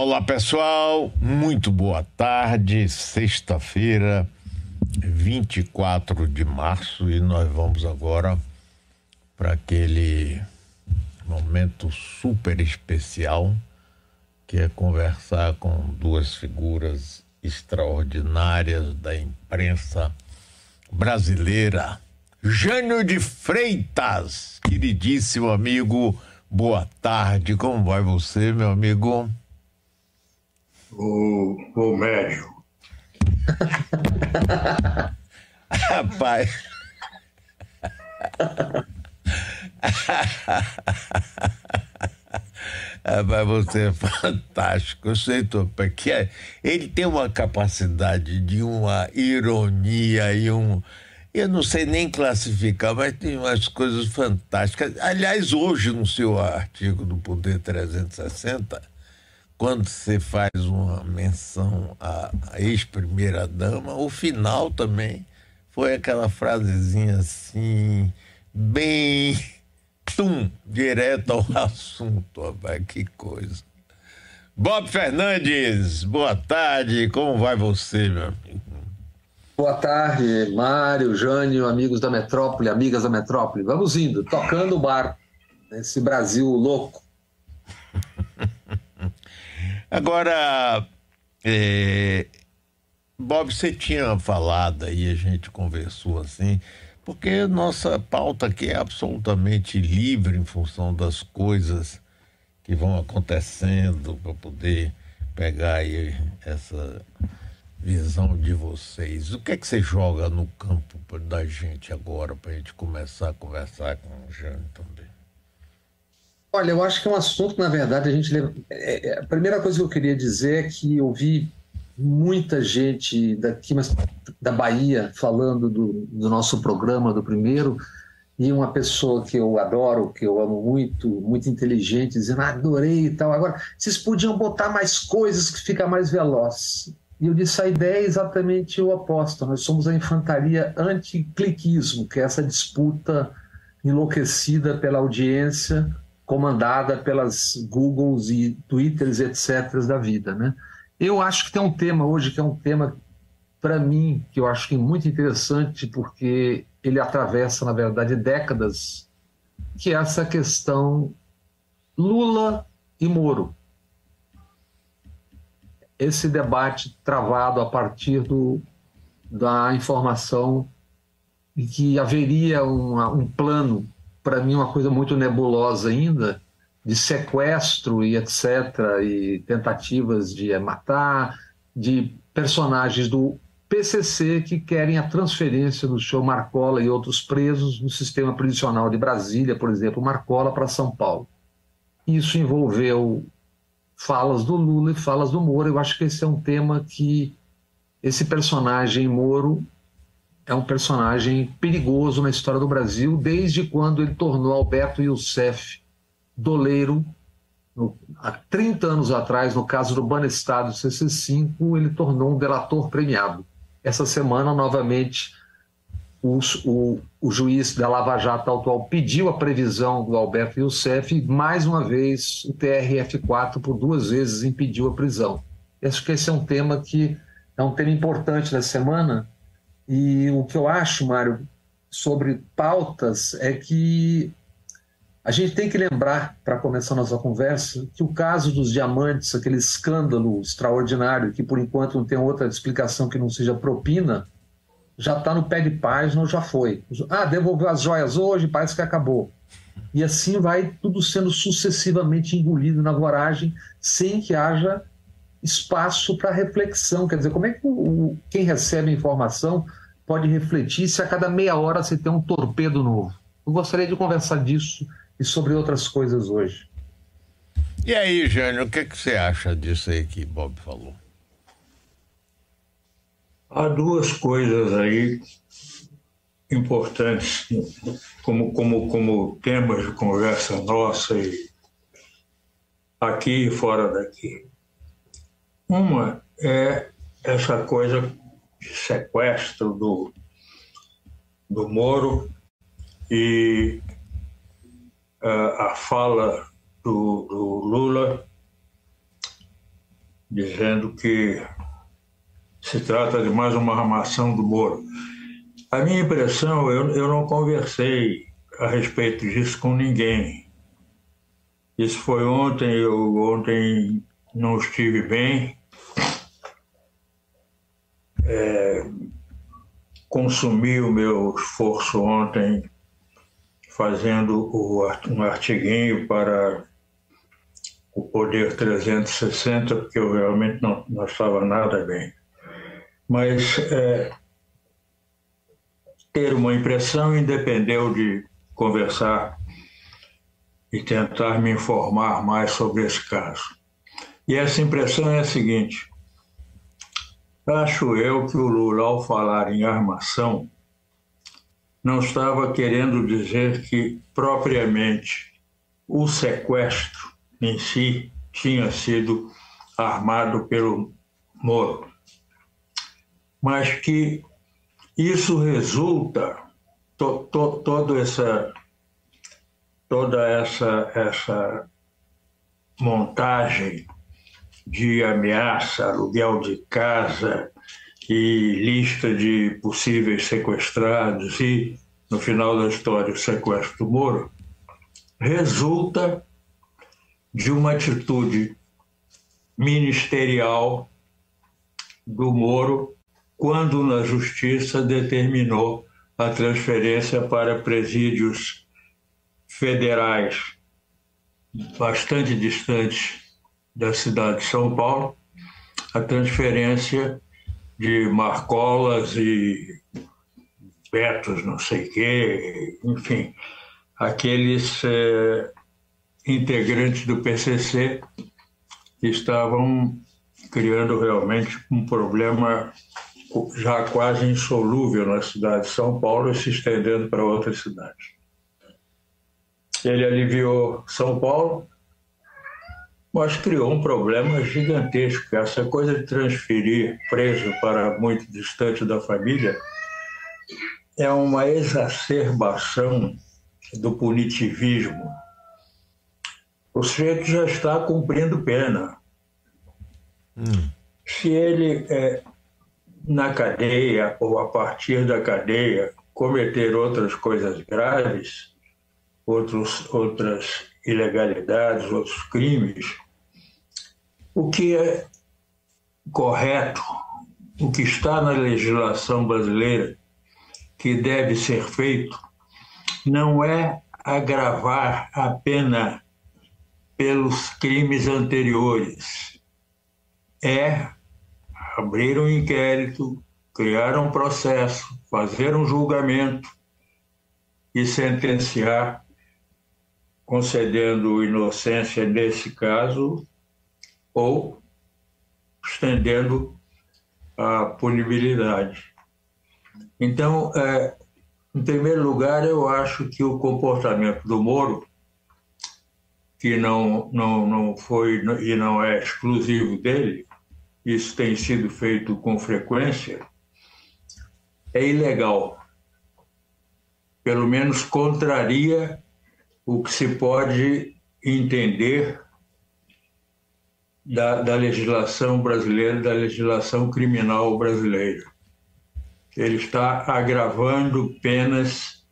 Olá pessoal, muito boa tarde. Sexta-feira, 24 de março, e nós vamos agora para aquele momento super especial que é conversar com duas figuras extraordinárias da imprensa brasileira. Jânio de Freitas, queridíssimo amigo, boa tarde. Como vai você, meu amigo? O, o médio. Rapaz. Rapaz, você é fantástico. Eu sei, porque é, ele tem uma capacidade de uma ironia e um. Eu não sei nem classificar, mas tem umas coisas fantásticas. Aliás, hoje, no seu artigo do Poder 360, quando você faz uma menção à, ex-primeira-dama, o final também foi aquela frasezinha assim, bem tum, direto ao assunto, rapaz, que coisa. Bob Fernandes, boa tarde, como vai você, meu amigo? Boa tarde, Mário, Jânio, amigos da metrópole, amigas da metrópole. Vamos indo, tocando o bar, nesse Brasil louco. Agora, é, Bob, você tinha falado aí, a gente conversou assim, porque nossa pauta aqui é absolutamente livre em função das coisas que vão acontecendo para poder pegar aí essa visão de vocês. O que é que você joga no campo da gente agora para a gente começar a conversar com o Jânio também? Olha, eu acho que é um assunto na verdade, a gente. É, é, a primeira coisa que eu queria dizer é que eu vi muita gente daqui, mas da Bahia, falando do, do nosso programa, do primeiro, e uma pessoa que eu adoro, que eu amo muito, muito inteligente, dizendo, ah, adorei e tal. Agora, vocês podiam botar mais coisas que fica mais veloz. E eu disse, a ideia é exatamente o oposto. Nós somos a infantaria anti-cliquismo, que é essa disputa enlouquecida pela audiência comandada pelas Googles e Twitters, etc. da vida. Né? Eu acho que tem um tema hoje que é um tema, para mim, que eu acho que é muito interessante, porque ele atravessa, na verdade, décadas, que é essa questão Lula e Moro. Esse debate travado a partir do, da informação de que haveria uma, um plano para mim, uma coisa muito nebulosa ainda, de sequestro e etc., e tentativas de matar, de personagens do PCC que querem a transferência do senhor Marcola e outros presos no sistema prisional de Brasília, por exemplo, Marcola para São Paulo. Isso envolveu falas do Lula e falas do Moro. Eu acho que esse é um tema que esse personagem Moro é um personagem perigoso na história do Brasil, desde quando ele tornou Alberto Youssef doleiro. No, há 30 anos atrás, no caso do Banestado CC5, ele tornou um delator premiado. Essa semana, novamente, o, o, o, juiz da Lava Jato atual pediu a previsão do Alberto Youssef e, mais uma vez, o TRF4, por duas vezes, impediu a prisão. Acho que esse é um tema que é um tema importante da semana, e o que eu acho, Mário, sobre pautas é que a gente tem que lembrar, para começar nossa conversa, que o caso dos diamantes, aquele escândalo extraordinário, que por enquanto não tem outra explicação que não seja propina, já está no pé de página ou já foi. Ah, devolveu as joias hoje, parece que acabou. E assim vai tudo sendo sucessivamente engolido na voragem, sem que haja espaço para reflexão. Quer dizer, como é que o, quem recebe a informação pode refletir se a cada meia hora você tem um torpedo novo? Eu gostaria de conversar disso e sobre outras coisas hoje. E aí, Jânio, o que, é que você acha disso aí que Bob falou? Há duas coisas aí importantes como, como, como temas de conversa nossa e aqui e fora daqui. Uma é essa coisa de sequestro do, do Moro e uh, a fala do, do Lula dizendo que se trata de mais uma armação do Moro. A minha impressão, eu, eu não conversei a respeito disso com ninguém. Isso foi ontem, eu ontem não estive bem. Consumi o meu esforço ontem fazendo um artiguinho para o Poder 360, porque eu realmente não, não estava nada bem. Mas é, ter uma impressão independeu de conversar e tentar me informar mais sobre esse caso. E essa impressão é a seguinte: acho eu que o Lula, ao falar em armação, não estava querendo dizer que propriamente o sequestro em si tinha sido armado pelo Moro, mas que isso resulta to, to, todo essa toda essa essa montagem de ameaça, aluguel de casa, e lista de possíveis sequestrados e, no final da história, o sequestro do Moro, resulta de uma atitude ministerial do Moro quando na justiça determinou a transferência para presídios federais bastante distantes da cidade de São Paulo, a transferência de Marcolas e Betos, não sei o quê, enfim, aqueles é, integrantes do PCC que estavam criando realmente um problema já quase insolúvel na cidade de São Paulo e se estendendo para outras cidades. Ele aliviou São Paulo, mas criou um problema gigantesco. Essa coisa de transferir preso para muito distante da família é uma exacerbação do punitivismo. O sujeito já está cumprindo pena. Hum. Se ele, é, na cadeia ou a partir da cadeia, cometer outras coisas graves, outros, outras ilegalidades, outros crimes, o que é correto, o que está na legislação brasileira que deve ser feito, não é agravar a pena pelos crimes anteriores, é abrir um inquérito, criar um processo, fazer um julgamento e sentenciar concedendo inocência nesse caso ou estendendo a punibilidade. Então, é, em primeiro lugar, eu acho que o comportamento do Moro, que não, não, não foi e não é exclusivo dele, isso tem sido feito com frequência, é ilegal. Pelo menos contraria o que se pode entender da, da legislação brasileira, da legislação criminal brasileira. Ele está agravando penas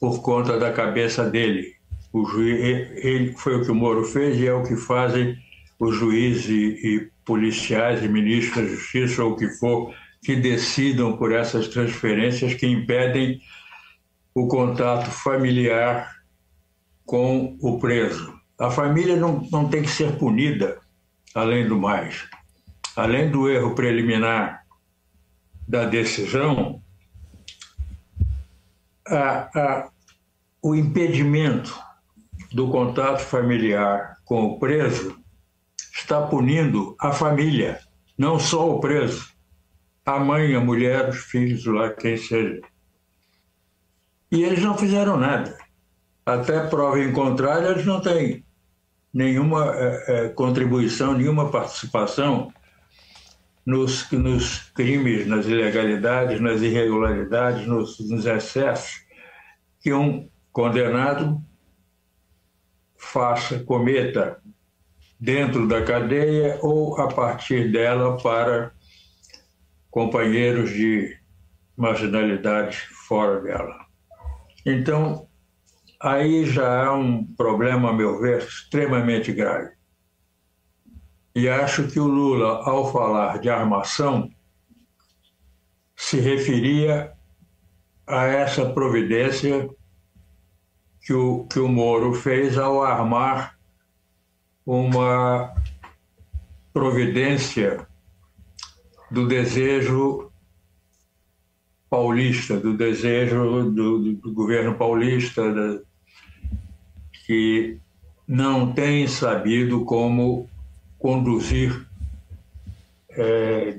por conta da cabeça dele. O juiz, ele foi o que o Moro fez e é o que fazem os juízes e, policiais e ministros da Justiça ou o que for que decidam por essas transferências que impedem o contato familiar com o preso. A família não, não tem que ser punida, além do mais. Além do erro preliminar da decisão, a, a, o impedimento do contato familiar com o preso está punindo a família, não só o preso, a mãe, a mulher, os filhos, lá quem seja. E eles não fizeram nada até prova em contrário, eles não têm nenhuma é, contribuição, nenhuma participação nos, nos, crimes, nas ilegalidades, nas irregularidades, nos, nos excessos que um condenado faça, cometa dentro da cadeia ou a partir dela para companheiros de marginalidade fora dela. Então, aí já há um problema, a meu ver, extremamente grave. E acho que o Lula, ao falar de armação, se referia a essa providência que o, que o Moro fez ao armar uma providência do desejo paulista, do desejo do, do governo paulista, da, que não tem sabido como conduzir é,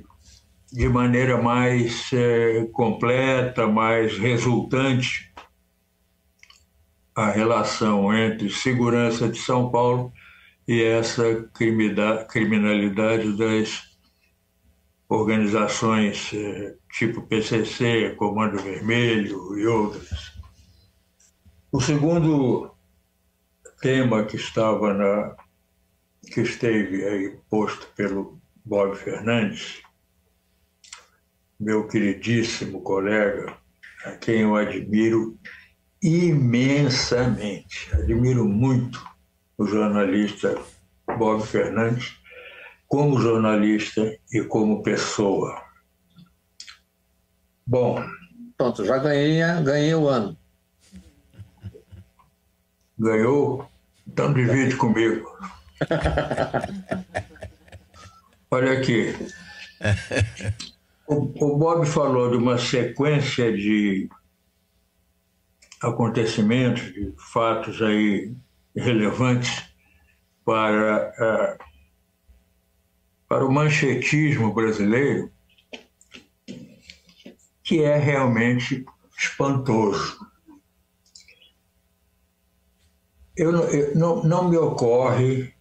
de maneira mais é, completa, mais resultante a relação entre segurança de São Paulo e essa criminalidade das organizações é, tipo PCC, Comando Vermelho e outras. O segundo tema que estava na que esteve aí posto pelo Bob Fernandes meu queridíssimo colega, a quem eu admiro imensamente. Admiro muito o jornalista Bob Fernandes, como jornalista e como pessoa. Bom. Pronto, já ganhei, ganhei o ano. Ganhou? Então divide comigo. Olha aqui. O, o Bob falou de uma sequência de acontecimentos, de fatos aí relevantes para, uh, para o manchetismo brasileiro, que é realmente espantoso. Eu, eu, não, não me ocorre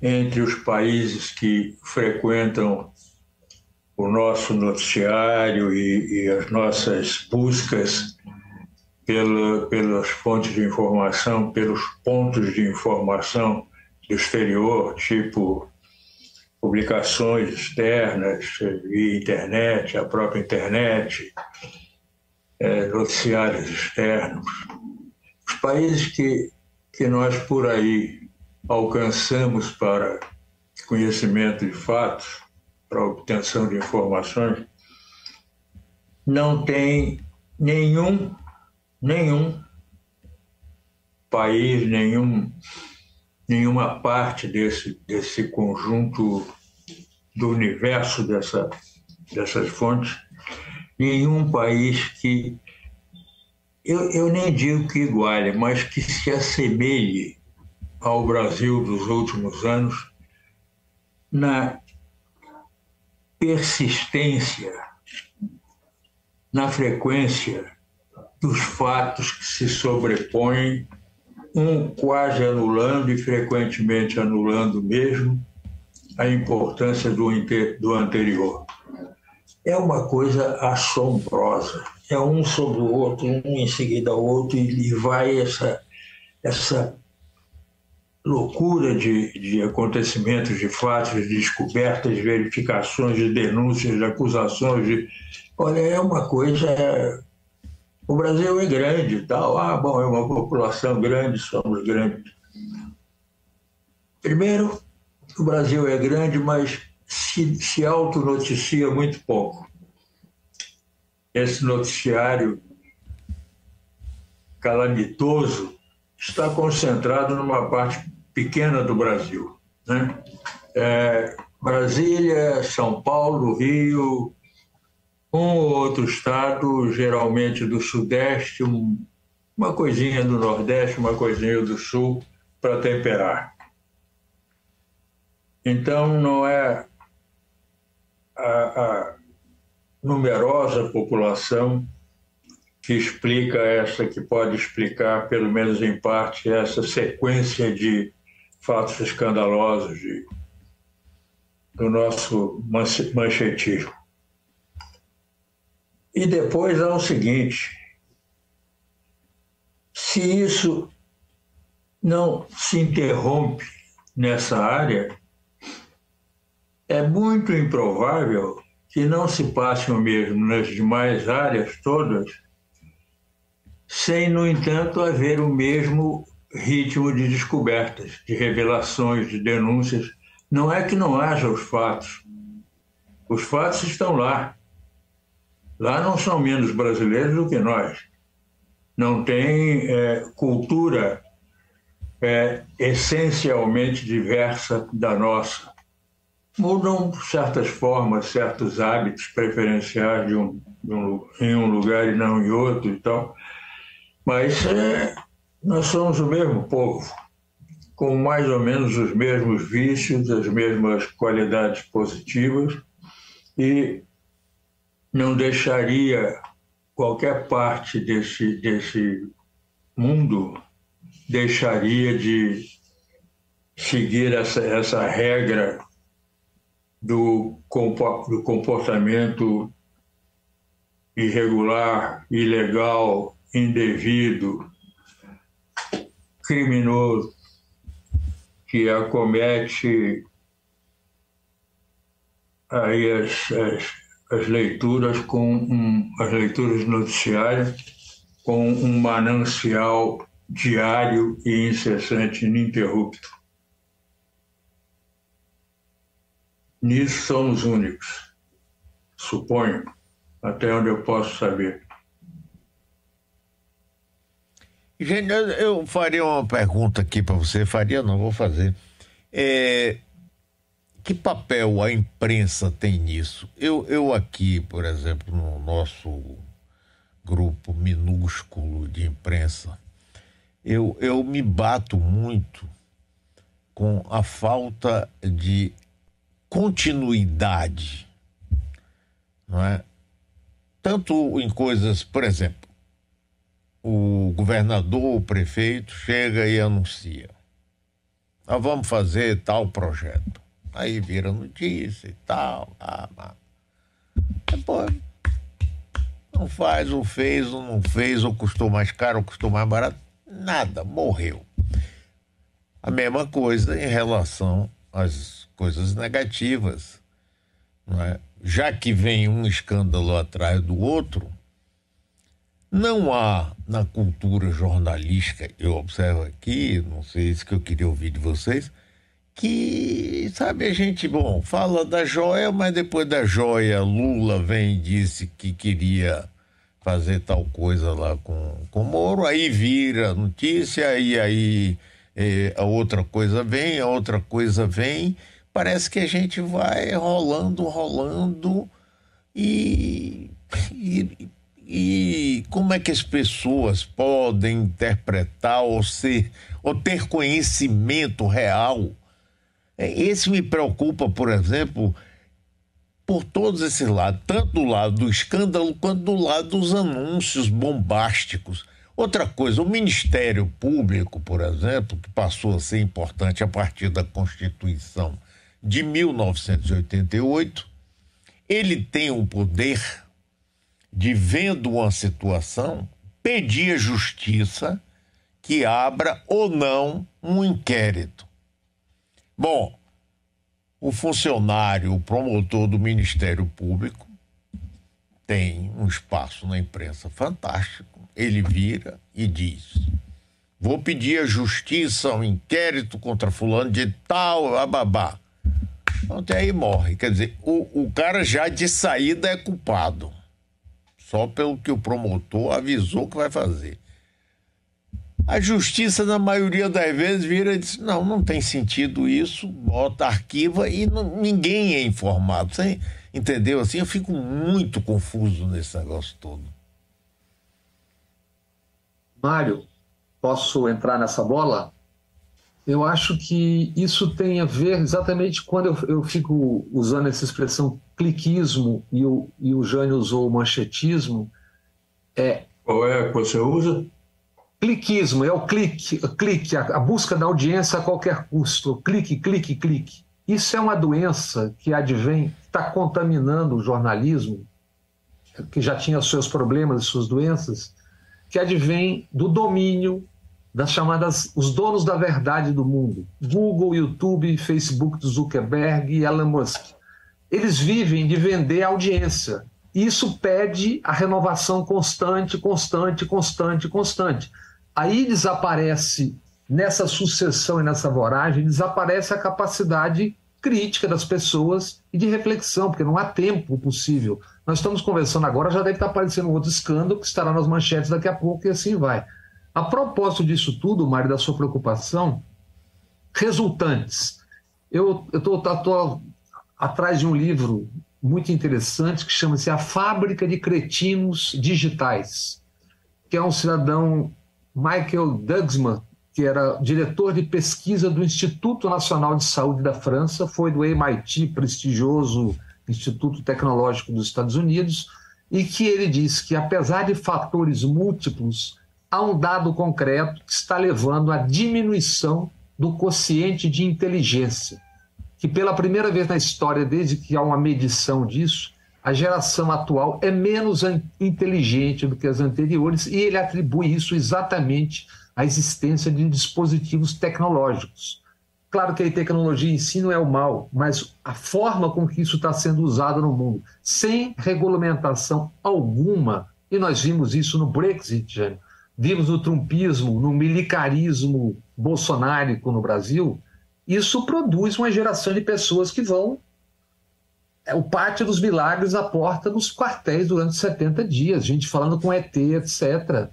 entre os países que frequentam o nosso noticiário e, e as nossas buscas pela, pelas fontes de informação, pelos pontos de informação do exterior, tipo publicações externas e internet, a própria internet, é, noticiários externos. Os países que, que nós por aí alcançamos para conhecimento de fatos para obtenção de informações, não tem nenhum, nenhum país, nenhum, nenhuma parte desse, desse conjunto do universo dessa, dessas fontes, nenhum país que, eu, eu nem digo que iguale, mas que se assemelhe ao Brasil dos últimos anos na persistência na frequência dos fatos que se sobrepõem, um quase anulando e frequentemente anulando mesmo a importância do, do anterior. É uma coisa assombrosa. É um sobre o outro, um em seguida ao outro, e vai essa, essa loucura de, de acontecimentos, de fatos, de descobertas, de verificações, de denúncias, de acusações. De... Olha, é uma coisa. O Brasil é grande e tal. Ah, bom, é uma população grande, somos grandes. Primeiro, o Brasil é grande, mas se, se autonoticia muito pouco. Esse noticiário calamitoso está concentrado numa parte pequena do Brasil. Né? É, Brasília, São Paulo, Rio, um ou outro estado, geralmente do Sudeste, um, uma coisinha do Nordeste, uma coisinha do Sul, para temperar. Então, não é a, a numerosa população que explica essa, que pode explicar, pelo menos em parte, essa sequência de fatos escandalosos de, do nosso manchetismo. E depois há o seguinte: se isso não se interrompe nessa área, é muito improvável que não se passe o mesmo nas demais áreas todas, sem, no entanto, haver o mesmo ritmo de descobertas, de revelações, de denúncias. Não é que não haja os fatos. Os fatos estão lá. Lá não são menos brasileiros do que nós. Não tem é, cultura é, essencialmente diversa da nossa. Mudam certas formas, certos hábitos preferenciais de um, de um, em um lugar e não em outro e tal. Mas é, nós somos o mesmo povo, com mais ou menos os mesmos vícios, as mesmas qualidades positivas, e não deixaria qualquer parte desse, desse mundo deixaria de seguir essa, essa regra do, do comportamento irregular, ilegal, indevido, criminoso que acomete aí as, as, as leituras com um, as leituras noticiárias com um manancial diário e incessante, ininterrupto. Nisso somos únicos, suponho, até onde eu posso saber. Gente, eu faria uma pergunta aqui para você. Faria, não, vou fazer. É, que papel a imprensa tem nisso? Eu, eu aqui, por exemplo, no nosso grupo minúsculo de imprensa, eu, eu me bato muito com a falta de continuidade, não é? Tanto em coisas, por exemplo, o governador, o prefeito chega e anuncia: nós vamos fazer tal projeto. Aí vira notícia e tal. Ah. Depois não faz, ou fez, ou não fez, ou custou mais caro, ou custou mais barato. Nada, morreu. A mesma coisa em relação às coisas negativas. É? Já que vem um escândalo atrás do outro, não há na cultura jornalística, eu observo aqui, não sei se que eu queria ouvir de vocês, que, sabe, a gente, bom, fala da joia, mas depois da joia, Lula vem e disse que queria fazer tal coisa lá com, com Moro, aí vira notícia, e aí é, a outra coisa vem, a outra coisa vem. Parece que a gente vai rolando, rolando, e, e e como é que as pessoas podem interpretar ou ser ou ter conhecimento real? É, esse me preocupa, por exemplo, por todos esses lados, tanto do lado do escândalo quanto do lado dos anúncios bombásticos. Outra coisa, o Ministério Público, por exemplo, que passou a ser importante a partir da Constituição de 1988, ele tem o poder de, vendo uma situação, pedir à justiça que abra ou não um inquérito. Bom, o funcionário, o promotor do Ministério Público, tem um espaço na imprensa fantástico. Ele vira e diz: Vou pedir à justiça um inquérito contra fulano de tal, ababá. Então, aí morre. Quer dizer, o, o cara já de saída é culpado só pelo que o promotor avisou que vai fazer. A justiça, na maioria das vezes, vira e diz: não, não tem sentido isso, bota, arquiva e não, ninguém é informado. Você entendeu? Assim, eu fico muito confuso nesse negócio todo. Mário, posso entrar nessa bola? Eu acho que isso tem a ver exatamente quando eu, eu fico usando essa expressão cliquismo e o, e o Jânio usou o manchetismo. É, Qual é que você usa? Cliquismo, é o clique, clique a, busca da audiência a qualquer custo. Clique, clique, clique. Isso é uma doença que advém, está contaminando o jornalismo, que já tinha seus problemas e suas doenças, que advém do domínio das chamadas os donos da verdade do mundo, Google, YouTube, Facebook do Zuckerberg e Elon Musk. Eles vivem de vender audiência. E isso pede a renovação constante, constante, constante, constante. Aí desaparece nessa sucessão e nessa voragem, desaparece a capacidade crítica das pessoas e de reflexão, porque não há tempo possível. Nós estamos conversando agora, já deve estar aparecendo outro escândalo que estará nas manchetes daqui a pouco e assim vai. A propósito disso tudo, Mário, da sua preocupação, resultantes. Eu estou atrás de um livro muito interessante que chama-se A Fábrica de Cretinos Digitais, que é um cidadão, Michael Dugsman, que era diretor de pesquisa do Instituto Nacional de Saúde da França, foi do MIT, prestigioso Instituto Tecnológico dos Estados Unidos, e que ele diz que, apesar de fatores múltiplos, há um dado concreto que está levando à diminuição do quociente de inteligência, que pela primeira vez na história, desde que há uma medição disso, a geração atual é menos inteligente do que as anteriores e ele atribui isso exatamente à existência de dispositivos tecnológicos. Claro que a tecnologia em si não é o mal, mas a forma com que isso está sendo usado no mundo, sem regulamentação alguma, e nós vimos isso no Brexit, vimos no trumpismo, no militarismo bolsonárico no Brasil, isso produz uma geração de pessoas que vão o pátio dos milagres à porta dos quartéis durante 70 dias, gente falando com ET, etc.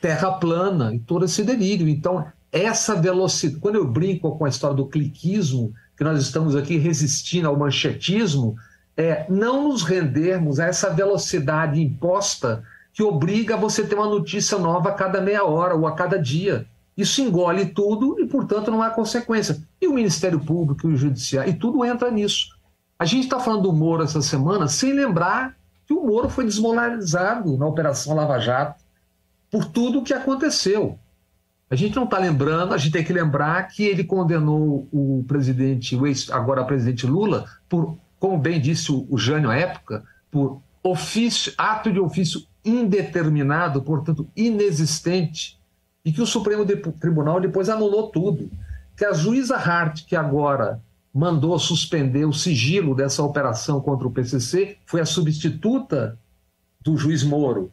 Terra plana e todo esse delírio. Então, essa velocidade. Quando eu brinco com a história do cliquismo, que nós estamos aqui resistindo ao manchetismo, é não nos rendermos a essa velocidade imposta que obriga você ter uma notícia nova a cada meia hora ou a cada dia. Isso engole tudo e, portanto, não há consequência. E o Ministério Público, e o Judiciário, e tudo entra nisso. A gente está falando do Moro essa semana sem lembrar que o Moro foi desmoralizado na Operação Lava Jato por tudo o que aconteceu. A gente não está lembrando, a gente tem que lembrar que ele condenou o presidente, o ex, agora presidente Lula, por, como bem disse o, Jânio à época, por ofício, ato de ofício indeterminado, portanto inexistente, e que o Supremo Tribunal depois anulou tudo. Que a juíza Hart, que agora mandou suspender o sigilo dessa operação contra o PCC, foi a substituta do juiz Moro.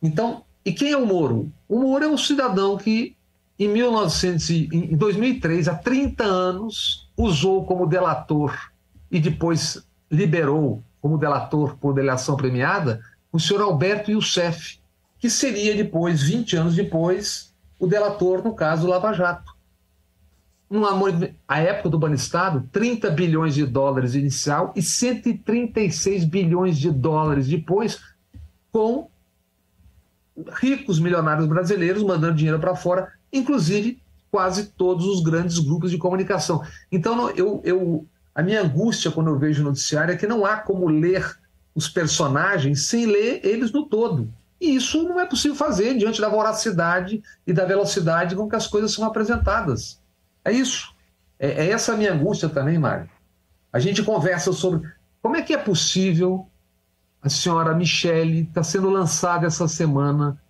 Então, e quem é o Moro? O Moro é um cidadão que, em, 1900, em 2003, há 30 anos, usou como delator e depois liberou como delator por delação premiada o senhor Alberto Youssef, que seria depois, 20 anos depois, o delator no caso Lava Jato. Numa, a época do Banestado, 30 bilhões de dólares inicial e 136 bilhões de dólares depois, com ricos milionários brasileiros mandando dinheiro para fora, inclusive quase todos os grandes grupos de comunicação. Então, eu, eu, a minha angústia quando eu vejo o noticiário é que não há como ler os personagens sem ler eles no todo. E isso não é possível fazer diante da voracidade e da velocidade com que as coisas são apresentadas. É isso. É, é essa a minha angústia também, Mário. A gente conversa sobre como é que é possível a senhora Michele está sendo lançada essa semana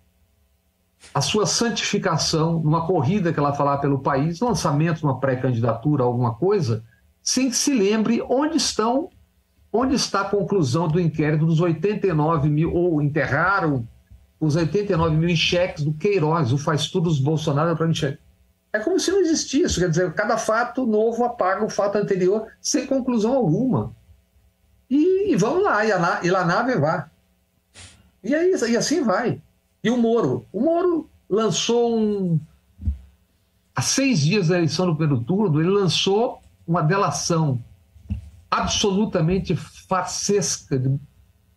a sua santificação numa corrida que ela falar pelo país, lançamento, uma pré-candidatura, alguma coisa, sem que se lembre onde estão Onde está a conclusão do inquérito dos 89 mil, ou enterraram os 89 mil em cheques do Queiroz, o faz tudo os Bolsonaro para Michel? É como se não existisse, quer dizer, cada fato novo apaga o fato anterior sem conclusão alguma. E, e vamos lá, e, a, e nave vai. E, aí, e assim vai. E o Moro? O Moro lançou um. Há seis dias da eleição do primeiro turno, ele lançou uma delação absolutamente facesca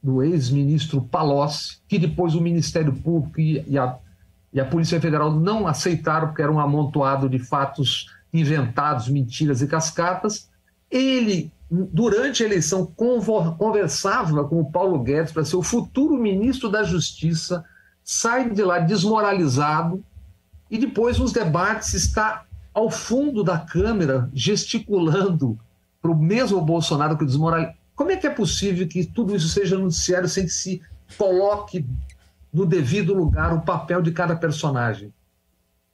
do ex-ministro Palocci, que depois o Ministério Público e a, e a Polícia Federal não aceitaram, porque era um amontoado de fatos inventados, mentiras e cascatas. Ele, durante a eleição, conversava com o Paulo Guedes para ser o futuro ministro da Justiça, sai de lá desmoralizado e depois, nos debates, está ao fundo da Câmara gesticulando para o mesmo Bolsonaro que desmoraliza. Como é que é possível que tudo isso seja noticiário sem que se coloque no devido lugar o papel de cada personagem?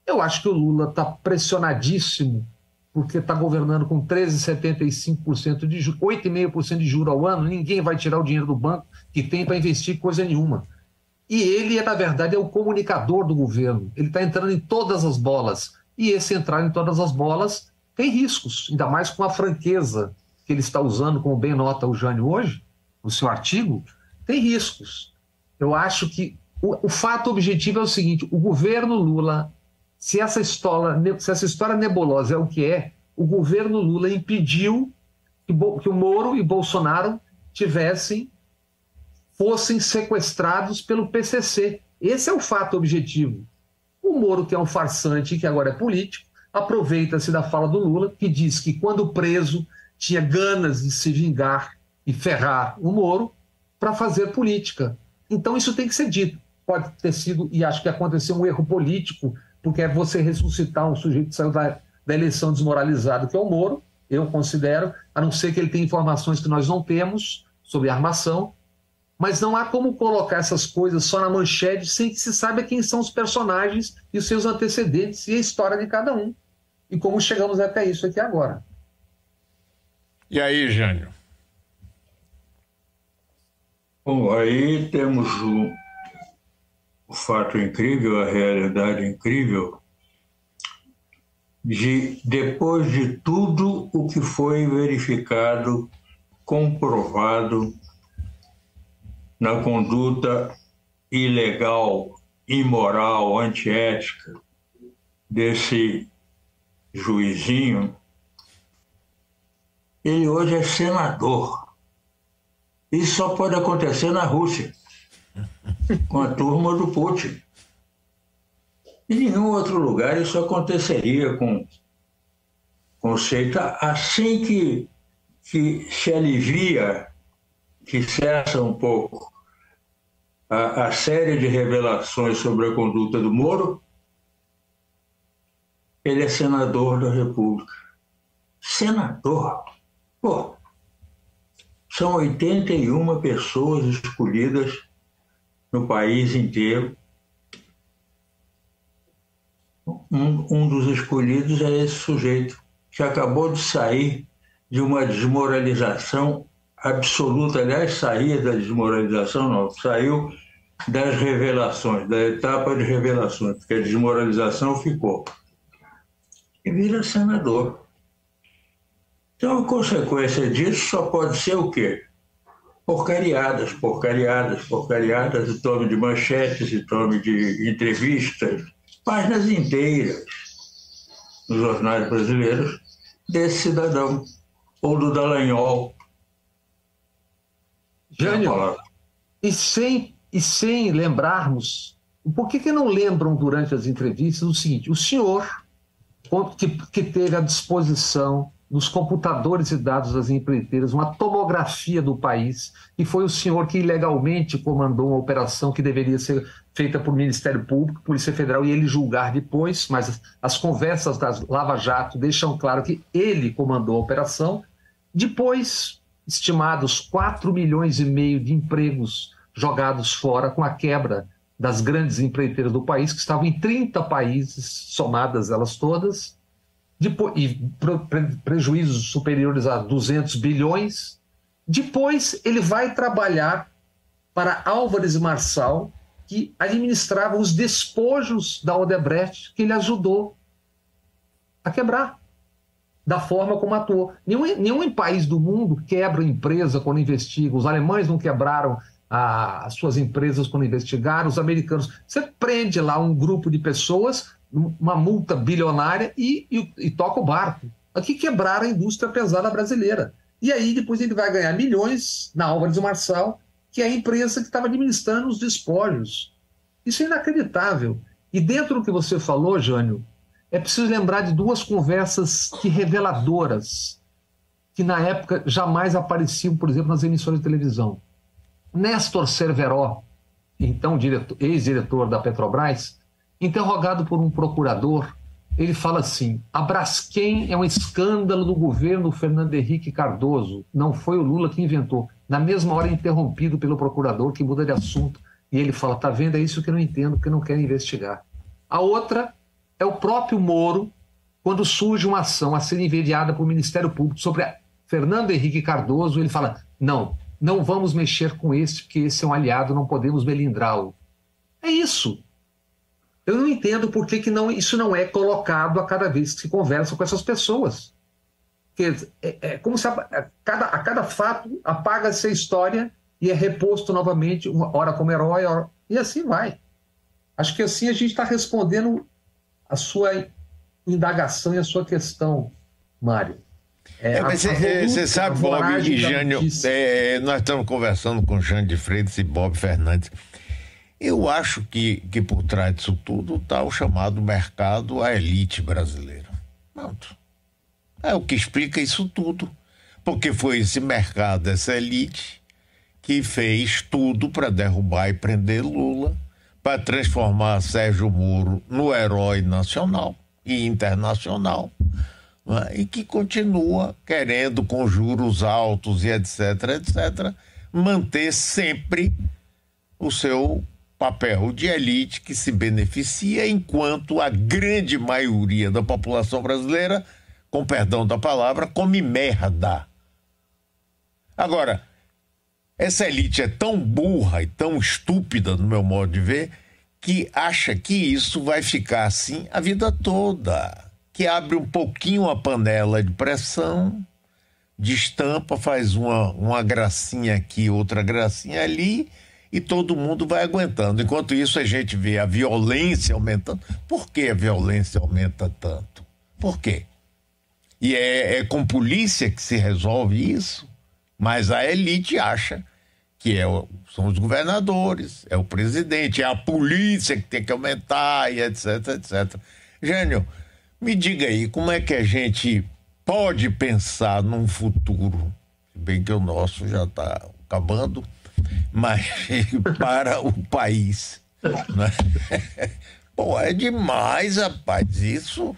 Eu acho que o Lula está pressionadíssimo porque está governando com 13,75% de juros, 8,5% de juros ao ano, ninguém vai tirar o dinheiro do banco que tem para investir coisa nenhuma. E ele, na verdade, é o comunicador do governo. Ele está entrando em todas as bolas. E esse entrar em todas as bolas tem riscos, ainda mais com a franqueza que ele está usando, como bem nota o Jânio hoje, no seu artigo, tem riscos. Eu acho que o, o fato objetivo é o seguinte: o governo Lula se essa história, se essa história nebulosa é o que é, o governo Lula impediu que, que o Moro e Bolsonaro tivessem fossem sequestrados pelo PCC. Esse é o fato objetivo. O Moro, que é um farsante, que agora é político, aproveita-se da fala do Lula, que diz que quando preso tinha ganas de se vingar e ferrar o Moro para fazer política. Então isso tem que ser dito. Pode ter sido, e acho que aconteceu um erro político porque é você ressuscitar um sujeito que saiu da, da eleição desmoralizado, que é o Moro, eu considero, a não ser que ele tenha informações que nós não temos sobre armação, mas não há como colocar essas coisas só na manchete sem que se saiba quem são os personagens e os seus antecedentes e a história de cada um. E como chegamos até isso aqui agora. E aí, Jânio? Bom, aí temos um, o fato incrível, a realidade incrível, de depois de tudo o que foi verificado, comprovado na conduta ilegal, imoral, antiética desse juizinho, ele hoje é senador. Isso só pode acontecer na Rússia com a turma do Putin. Em nenhum outro lugar isso aconteceria com, com o Seita assim que, que se alivia, que cessa um pouco a, a série de revelações sobre a conduta do Moro, ele é senador da República. Senador? Pô, são 81 pessoas escolhidas no país inteiro. Um, um dos escolhidos é esse sujeito, que acabou de sair de uma desmoralização absoluta. Aliás, sair da desmoralização, não, saiu das revelações, da etapa de revelações, porque a desmoralização ficou. E vira senador. Então, a consequência disso só pode ser o quê? Porcariadas, porcariadas, porcariadas, e tome de manchetes, e tome de entrevistas, páginas inteiras nos jornais brasileiros desse cidadão, ou do Dallagnol. Jânio, e sem, e sem lembrarmos, por que, que não lembram durante as entrevistas o seguinte, o senhor que, que teve à disposição nos computadores e dados das empreiteiras, uma tomografia do país, e foi o senhor que ilegalmente comandou uma operação que deveria ser feita por Ministério Público, Polícia Federal, e ele julgar depois, mas as conversas das Lava Jato deixam claro que ele comandou a operação. Depois, estimados 4 milhões e meio de empregos jogados fora com a quebra das grandes empreiteiras do país, que estavam em 30 países, somadas elas todas, depois, e prejuízos superiores a 200 bilhões. Depois, ele vai trabalhar para Álvares Marçal, que administrava os despojos da Odebrecht, que ele ajudou a quebrar, da forma como atuou. Nenhum, nenhum país do mundo quebra empresa quando investiga. Os alemães não quebraram as suas empresas quando investigaram, os americanos. Você prende lá um grupo de pessoas, uma multa bilionária e, e, e toca o barco. Aqui quebraram a indústria pesada brasileira. E aí depois ele vai ganhar milhões na Álvares Marçal, que é a empresa que estava administrando os despojos. Isso é inacreditável. E dentro do que você falou, Jânio, é preciso lembrar de duas conversas que reveladoras, que na época jamais apareciam, por exemplo, nas emissoras de televisão. Néstor Cerveró, então ex-diretor da Petrobras, Interrogado por um procurador, ele fala assim: a Braskem é um escândalo do governo Fernando Henrique Cardoso. Não foi o Lula que inventou. Na mesma hora, interrompido pelo procurador, que muda de assunto. E ele fala: tá vendo? É isso que eu não entendo, que não quero investigar. A outra é o próprio Moro, quando surge uma ação a ser enviada para o Ministério Público sobre Fernando Henrique Cardoso, ele fala: não, não vamos mexer com esse, porque esse é um aliado, não podemos melindrá-lo. É isso. Eu não entendo por que, que não, isso não é colocado a cada vez que se conversa com essas pessoas. Porque é, é como se a, a, cada, a cada fato apaga-se a história e é reposto novamente, uma hora como herói, hora, e assim vai. Acho que assim a gente está respondendo a sua indagação e a sua questão, Mário. É, é, mas você sabe, Bob e Jânio, é, nós estamos conversando com Jânio de Freitas e Bob Fernandes. Eu acho que, que por trás disso tudo está o chamado mercado, a elite brasileira. Pronto. É o que explica isso tudo. Porque foi esse mercado, essa elite, que fez tudo para derrubar e prender Lula, para transformar Sérgio Moro no herói nacional e internacional, é? e que continua querendo, com juros altos e etc., etc., manter sempre o seu papel de elite que se beneficia, enquanto a grande maioria da população brasileira, com perdão da palavra, come merda. Agora, essa elite é tão burra e tão estúpida, no meu modo de ver, que acha que isso vai ficar assim a vida toda. Que abre um pouquinho a panela de pressão, destampa, faz uma, uma gracinha aqui, outra gracinha ali, e todo mundo vai aguentando. Enquanto isso, a gente vê a violência aumentando. Por que a violência aumenta tanto? Por quê? E é, é com polícia que se resolve isso? Mas a elite acha que é são os governadores, é o presidente, é a polícia que tem que aumentar e etc, etc. Gênio, me diga aí, como é que a gente pode pensar num futuro, bem que o nosso já está acabando, mas para o país. Né? Pô, é demais, rapaz, isso.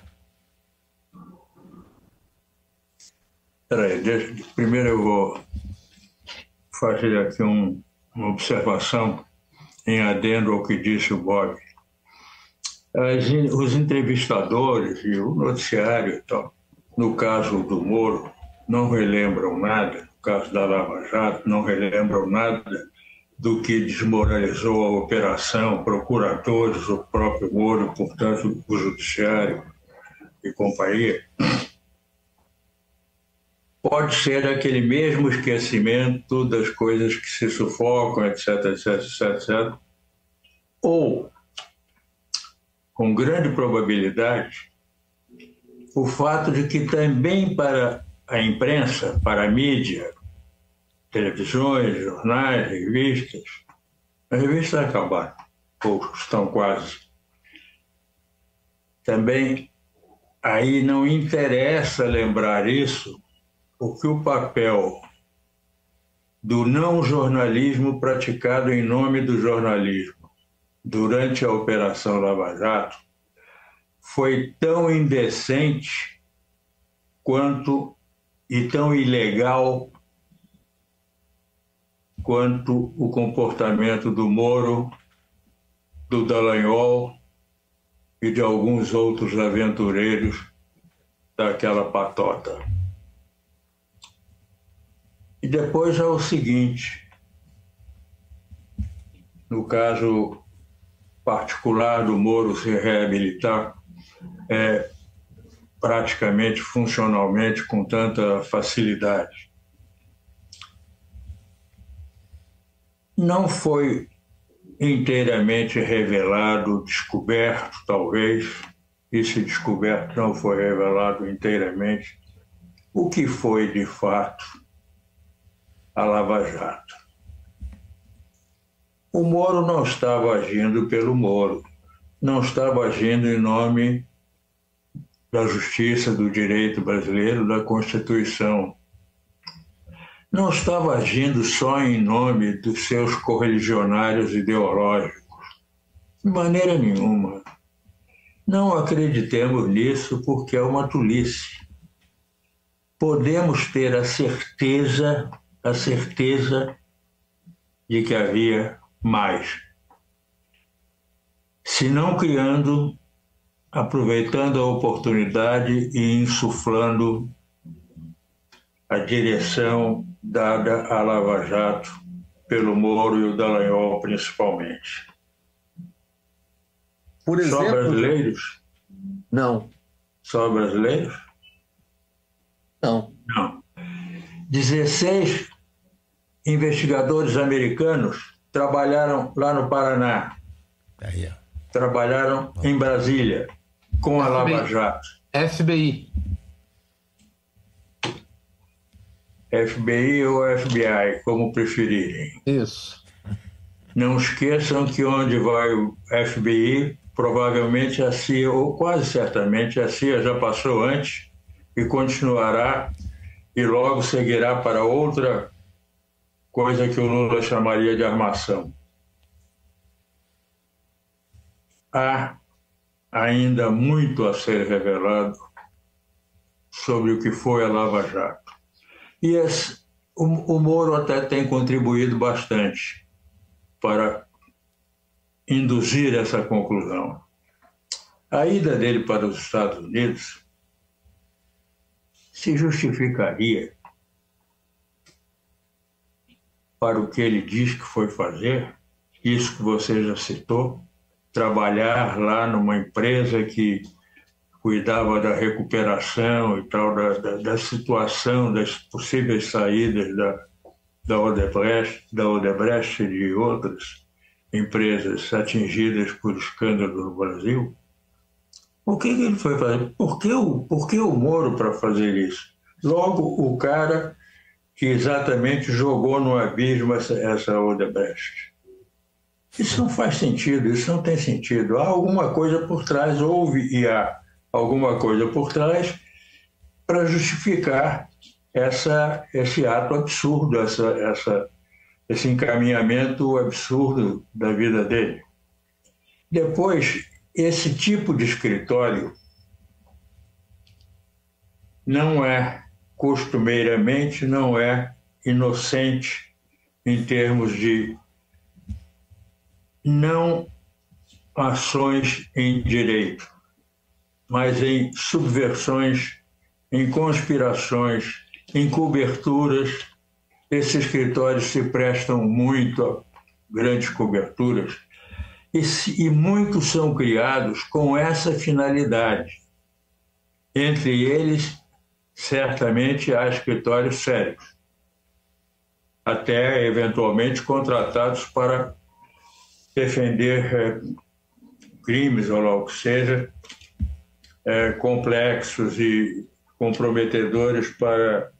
Peraí, deixa, primeiro eu vou fazer aqui um, uma observação em adendo ao que disse o Bob. As, os entrevistadores e o noticiário, no caso do Moro, não relembram nada, caso da Lava Jato, não relembram nada do que desmoralizou a operação, procuradores, o próprio Moro, portanto, o Judiciário e companhia pode ser aquele mesmo esquecimento das coisas que se sufocam, etc, etc, etc, etc. Ou, com grande probabilidade, o fato de que também para a imprensa, para a mídia, televisões, jornais, revistas, as revistas acabaram, ou estão quase. Também aí não interessa lembrar isso, porque o papel do não jornalismo praticado em nome do jornalismo durante a Operação Lava Jato foi tão indecente quanto e tão ilegal quanto o comportamento do Moro, do Dallagnol e de alguns outros aventureiros daquela patota. E depois é o seguinte: no caso particular do Moro se reabilitar, é, praticamente funcionalmente com tanta facilidade. Não foi inteiramente revelado, descoberto, talvez, esse descoberto não foi revelado inteiramente, o que foi de fato a Lava Jato. O Moro não estava agindo pelo Moro, não estava agindo em nome da justiça, do direito brasileiro, da Constituição. Não estava agindo só em nome dos seus correligionários ideológicos. De maneira nenhuma. Não acreditemos nisso porque é uma tolice. Podemos ter a certeza a certeza de que havia mais. Se não criando aproveitando a oportunidade e insuflando a direção dada à Lava Jato pelo Moro e o Dallagnol, principalmente. Por exemplo, Só brasileiros? Não. Só brasileiros? Não. Não. 16 investigadores americanos trabalharam lá no Paraná. Aí, ó. Trabalharam em Brasília com a Lava Jato. FBI. FBI ou FBI, como preferirem. Isso. Não esqueçam que onde vai o FBI, provavelmente a CIA, ou quase certamente a CIA já passou antes e continuará e logo seguirá para outra coisa que o Lula chamaria de armação. Há ainda muito a ser revelado sobre o que foi a Lava Jato. E o, o Moro até tem contribuído bastante para induzir essa conclusão. A ida dele para os Estados Unidos se justificaria para o que ele diz que foi fazer, isso que você já citou, trabalhar lá numa empresa que cuidava da recuperação e tal, da, da, da situação, das possíveis saídas da, da Odebrecht, da Odebrecht e de outras empresas atingidas por escândalo no Brasil. O que, ele foi fazer? Por que o, por que o Moro para fazer isso? Logo, o cara que exatamente jogou no abismo essa, essa Odebrecht. Isso não faz sentido, isso não tem sentido. Há alguma coisa por trás, houve e há alguma coisa por trás para justificar essa, esse ato absurdo, essa, essa, esse encaminhamento absurdo da vida dele. Depois, esse tipo de escritório não é costumeiramente não é inocente em termos de não ações em direito mas em subversões, em conspirações, em coberturas. Esses escritórios se prestam muito a grandes coberturas e, e muitos são criados com essa finalidade. Entre eles, certamente, há escritórios sérios, até eventualmente contratados para defender é, crimes ou lá o que seja, é, complexos e comprometedores para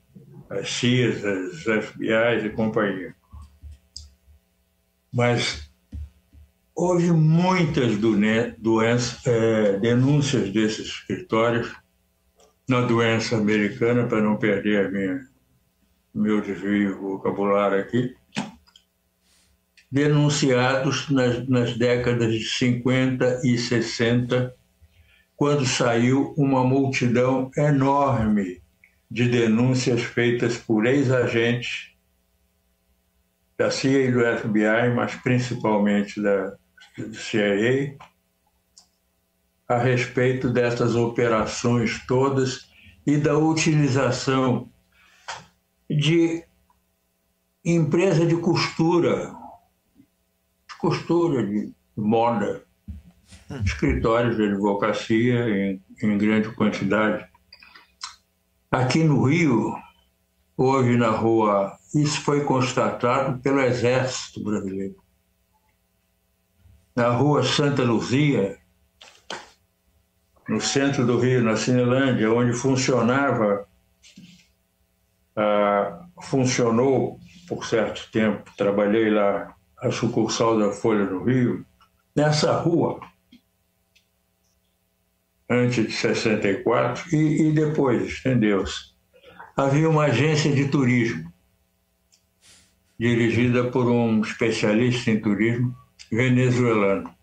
as CIS, as FBIs e companhia. Mas houve muitas doenças, é, denúncias desses escritórios na doença americana, para não perder a minha, meu desvio vocabulário aqui, denunciados nas, nas décadas de 50 e 60 quando saiu uma multidão enorme de denúncias feitas por ex-agentes da CIA e do FBI, mas principalmente da CIA, a respeito dessas operações todas e da utilização de empresa de costura, de costura de moda, escritórios de advocacia em, em grande quantidade. Aqui no Rio, houve na rua, isso foi constatado pelo Exército Brasileiro. Na rua Santa Luzia, no centro do Rio, na Cinelândia, onde funcionava, ah, funcionou por certo tempo, trabalhei lá, a sucursal da Folha no Rio, nessa rua antes de 64 e, e depois, entendeu-se. Havia uma agência de turismo, dirigida por um especialista em turismo venezuelano.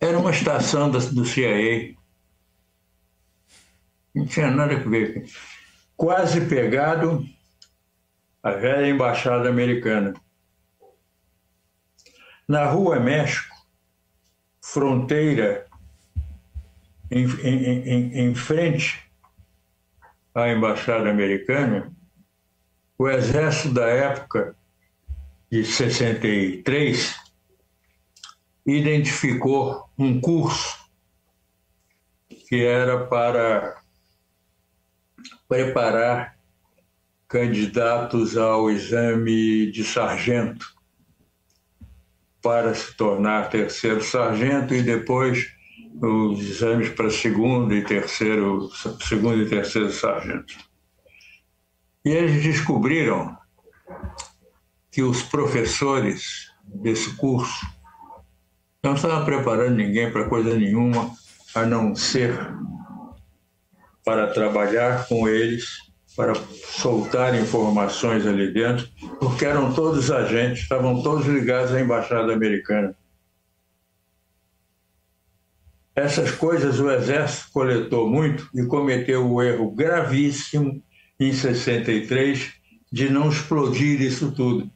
Era uma estação do CIA. Não tinha nada a ver. Quase pegado a velha embaixada americana. Na Rua México, fronteira, em, em, em, frente à embaixada americana, o exército da época de 63 identificou um curso que era para preparar candidatos ao exame de sargento para se tornar terceiro sargento e depois os exames para segundo e terceiro segundo e terceiro sargento. E eles descobriram que os professores desse curso não estavam preparando ninguém para coisa nenhuma a não ser para trabalhar com eles, para soltar informações ali dentro, porque eram todos agentes, estavam todos ligados à embaixada americana. Essas coisas o Exército coletou muito e cometeu o erro gravíssimo em 63 de não explodir isso tudo,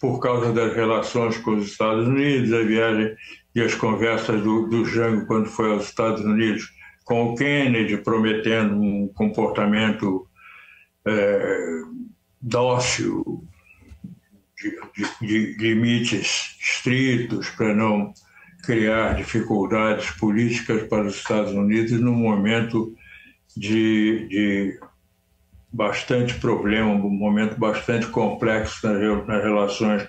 por causa das relações com os Estados Unidos, a viagem e as conversas do, do Jango quando foi aos Estados Unidos com o Kennedy, prometendo um comportamento é, dócil, de, de, de limites estritos para não criar dificuldades políticas para os Estados Unidos num momento de, de bastante problema, um momento bastante complexo nas, nas relações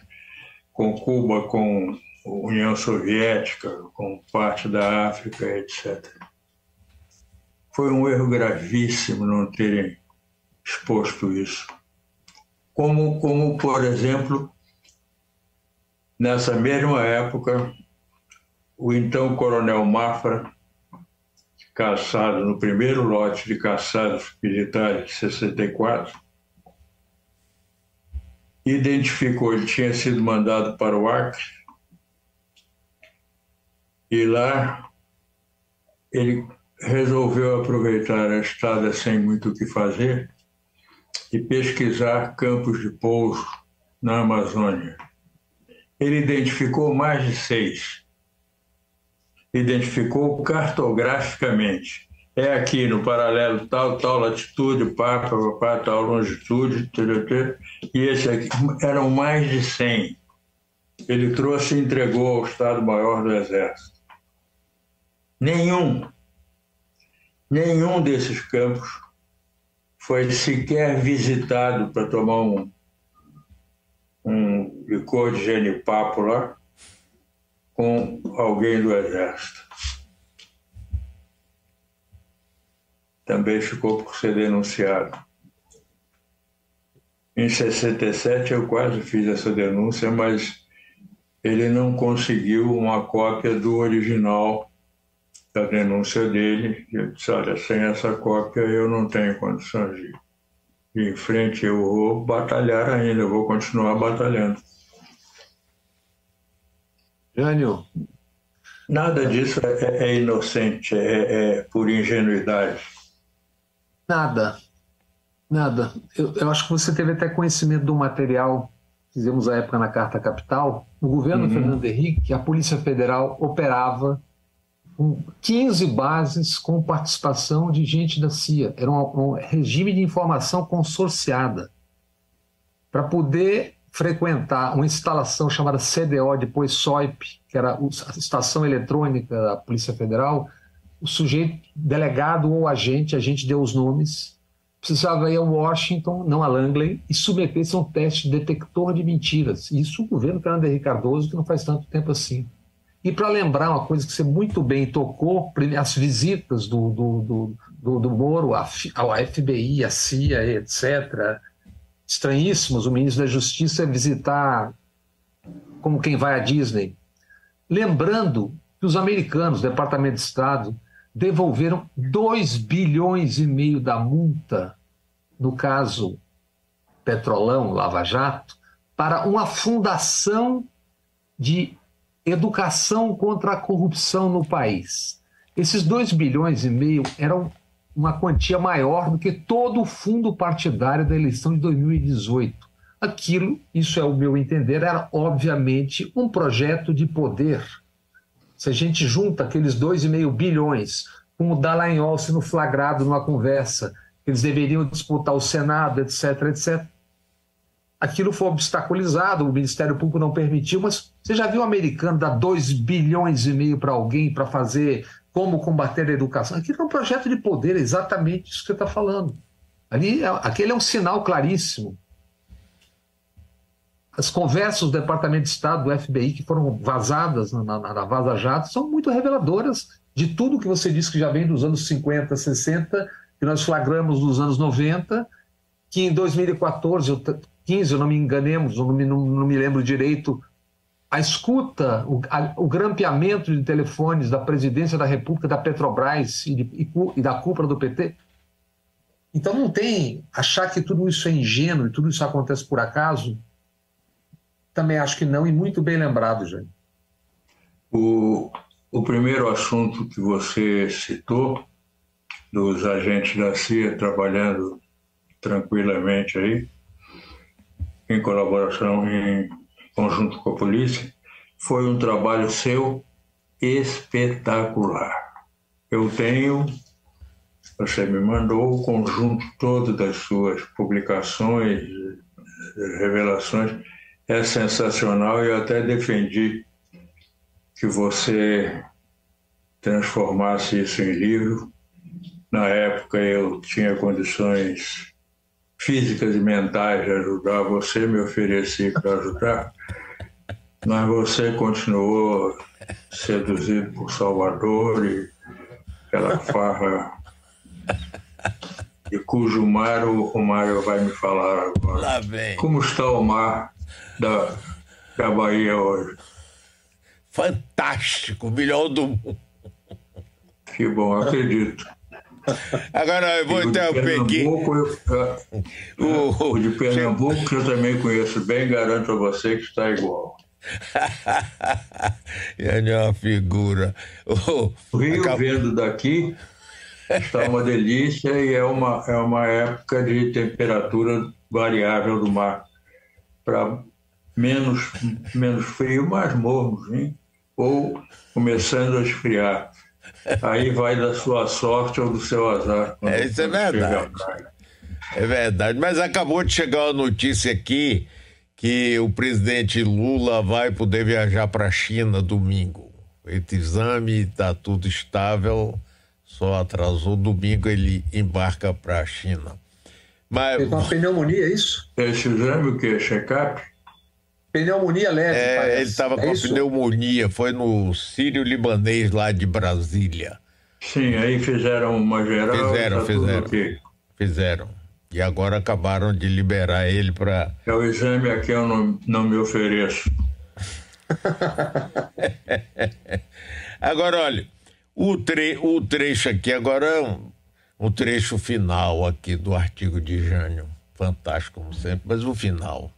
com Cuba, com União Soviética, com parte da África, etc. Foi um erro gravíssimo não terem exposto isso. Como, como por exemplo, nessa mesma época, o então coronel Mafra caçado no primeiro lote de caçados militares de 64, identificou, ele tinha sido mandado para o Acre, e lá ele resolveu aproveitar a estada sem muito o que fazer e pesquisar campos de pouso na Amazônia. Ele identificou mais de seis identificou cartograficamente. É aqui no paralelo tal, tal latitude, pá, pá, pá, tal longitude, e esse aqui, eram mais de 100. Ele trouxe e entregou ao Estado-Maior do Exército. Nenhum, nenhum desses campos foi sequer visitado para tomar um, um licor de genipapo lá, com alguém do Exército. Também ficou por ser denunciado. Em 67 eu quase fiz essa denúncia, mas ele não conseguiu uma cópia do original da denúncia dele. Eu disse, olha, sem essa cópia eu não tenho condições de ir em frente, eu vou batalhar ainda, eu vou continuar batalhando. Jânio. Nada disso é, é inocente, é, é, por ingenuidade. Nada, nada. Eu, eu, acho que você teve até conhecimento do material que fizemos à época na Carta Capital. No governo uhum. Fernando Henrique, a Polícia Federal operava com 15 bases com participação de gente da CIA. Era um, um regime de informação consorciada para poder frequentar uma instalação chamada CDO, depois SOIP, que era a estação eletrônica da Polícia Federal, o sujeito, delegado ou agente, a gente deu os nomes, precisava ir a Washington, não a Langley, e submeter-se a um teste de detector de mentiras. Isso o governo Fernando Henrique Cardoso, que não faz tanto tempo assim. E para lembrar uma coisa que você muito bem tocou, as visitas do, do, do, do, do Moro ao FBI, à CIA, etc., estranhíssimos o ministro da Justiça visitar como quem vai à Disney. Lembrando que os americanos, Departamento de Estado, devolveram 2 bilhões e meio da multa no caso Petrolão, Lava Jato, para uma fundação de educação contra a corrupção no país. Esses 2 bilhões e meio eram uma quantia maior do que todo o fundo partidário da eleição de 2018. Aquilo, isso é o meu entender, era obviamente um projeto de poder Se a gente junta aqueles 2,5 bilhões com o Dallagnol sendo flagrado numa conversa, eles deveriam disputar o Senado, etc, etc. Aquilo foi obstaculizado, o Ministério Público não permitiu, mas você já viu o americano dar 2 bilhões e meio para alguém para fazer como combater a educação? Aquilo é um projeto de poder, exatamente isso que você está falando. Ali, é, aquele é um sinal claríssimo. As conversas do Departamento de Estado, do FBI, que foram vazadas na, na, na Vaza Jato, são muito reveladoras de tudo que você disse que já vem dos anos 50, 60, que nós flagramos nos anos 90, que em 2014, 15, eu não me enganemos, não me, não, não me lembro direito, a escuta, o, a, o, grampeamento de telefones da presidência da República, da Petrobras e, de, e, e, da cúpula do PT. Então não tem achar que tudo isso é ingênuo e tudo isso acontece por acaso. Também acho que não, e muito bem lembrado, gente. O, o primeiro assunto que você citou, dos agentes da CIA trabalhando tranquilamente aí, em colaboração, em conjunto com a polícia, foi um trabalho seu espetacular. Eu tenho, você me mandou o conjunto todo das suas publicações, revelações, é sensacional e eu até defendi que você transformasse isso em livro. Na época eu tinha condições físicas e mentais de ajudar, você me oferecia para ajudar, mas você continuou seduzido por Salvador e aquela farra de cujo mar o, Mário vai me falar agora. Como está o mar da, da Bahia hoje? fantástico, melhor do mundo. Que bom, acredito. Agora eu vou interromper aqui. o, o de Pernambuco, que eu também conheço bem, garanto a você que está igual. Ele é uma figura. O, Rio, acabou... vendo daqui, está uma delícia e é uma, é uma época de temperatura variável do mar. Para menos, menos frio, mais morno, hein? ou começando a esfriar. Aí vai da sua sorte ou do seu azar. É, isso é verdade. É verdade. Mas acabou de chegar a notícia aqui que o presidente Lula vai poder viajar para a China domingo. Esse exame está tudo estável, só atrasou. Domingo ele embarca para a China. Mas... Tem uma pneumonia, é isso? Esse exame o que? Check-up? Pneumonia leve. É, parece. ele estava é com isso? pneumonia, foi no Sírio Libanês lá de Brasília. Sim, aí fizeram uma geral. Fizeram, tá fizeram. Fizeram. E agora acabaram de liberar ele para. É o exame a que eu não, não me ofereço. agora, olha, o, tre o trecho aqui, agora é um, um trecho final aqui do artigo de Jânio. Fantástico, como sempre, mas o final.